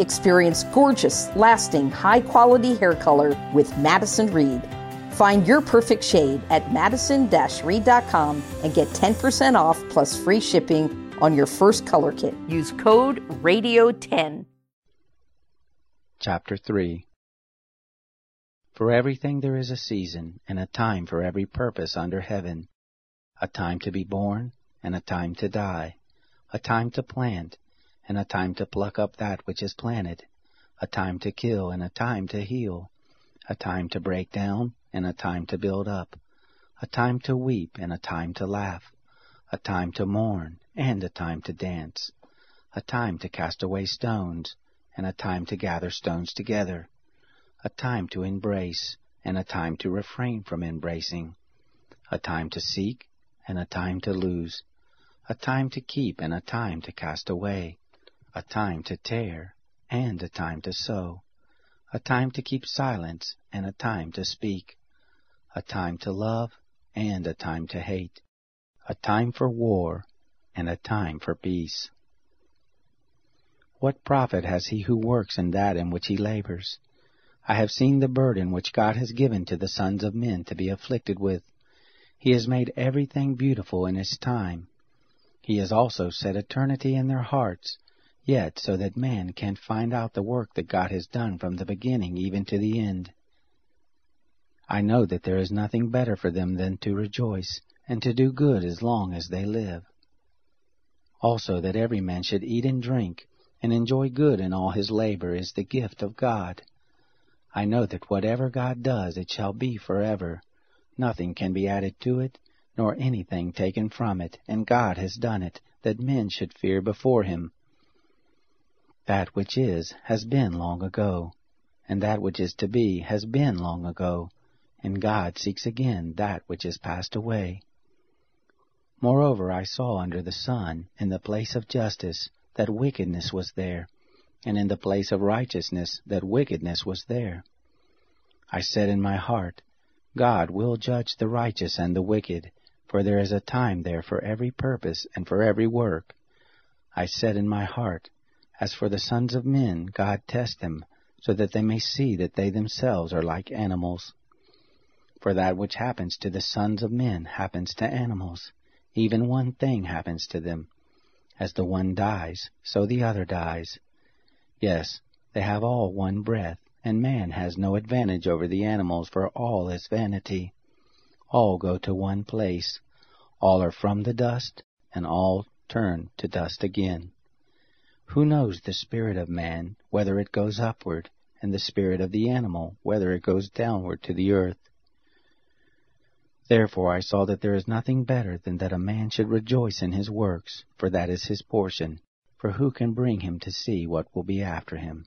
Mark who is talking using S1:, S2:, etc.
S1: Experience gorgeous, lasting, high quality hair color with Madison Reed. Find your perfect shade at madison reed.com and get 10% off plus free shipping on your first color kit. Use code RADIO10.
S2: Chapter 3 For everything there is a season, and a time for every purpose under heaven a time to be born, and a time to die, a time to plant, and a time to pluck up that which is planted, a time to kill, and a time to heal, a time to break down, and a time to build up, a time to weep, and a time to laugh, a time to mourn, and a time to dance, a time to cast away stones, and a time to gather stones together, a time to embrace, and a time to refrain from embracing, a time to seek, and a time to lose, a time to keep, and a time to cast away, a time to tear, and a time to sew, a time to keep silence, and a time to speak, a time to love, and a time to hate, a time for war, and a time for peace. What profit has he who works in that in which he labors? I have seen the burden which God has given to the sons of men to be afflicted with. He has made everything beautiful in its time. He has also set eternity in their hearts, yet so that man can find out the work that God has done from the beginning even to the end. I know that there is nothing better for them than to rejoice and to do good as long as they live. Also that every man should eat and drink and enjoy good in all his labor is the gift of God. I know that whatever God does it shall be forever. Nothing can be added to it, nor anything taken from it, and God has done it, that men should fear before him. That which is has been long ago, and that which is to be has been long ago, and God seeks again that which is passed away. Moreover, I saw under the sun, in the place of justice, that wickedness was there, and in the place of righteousness, that wickedness was there. I said in my heart, God will judge the righteous and the wicked, for there is a time there for every purpose and for every work. I said in my heart, As for the sons of men, God tests them, so that they may see that they themselves are like animals. For that which happens to the sons of men happens to animals. Even one thing happens to them. As the one dies, so the other dies. Yes, they have all one breath, and man has no advantage over the animals, for all is vanity. All go to one place. All are from the dust, and all turn to dust again. Who knows the spirit of man, whether it goes upward, and the spirit of the animal, whether it goes downward to the earth? Therefore I saw that there is nothing better than that a man should rejoice in his works, for that is his portion. For who can bring him to see what will be after him?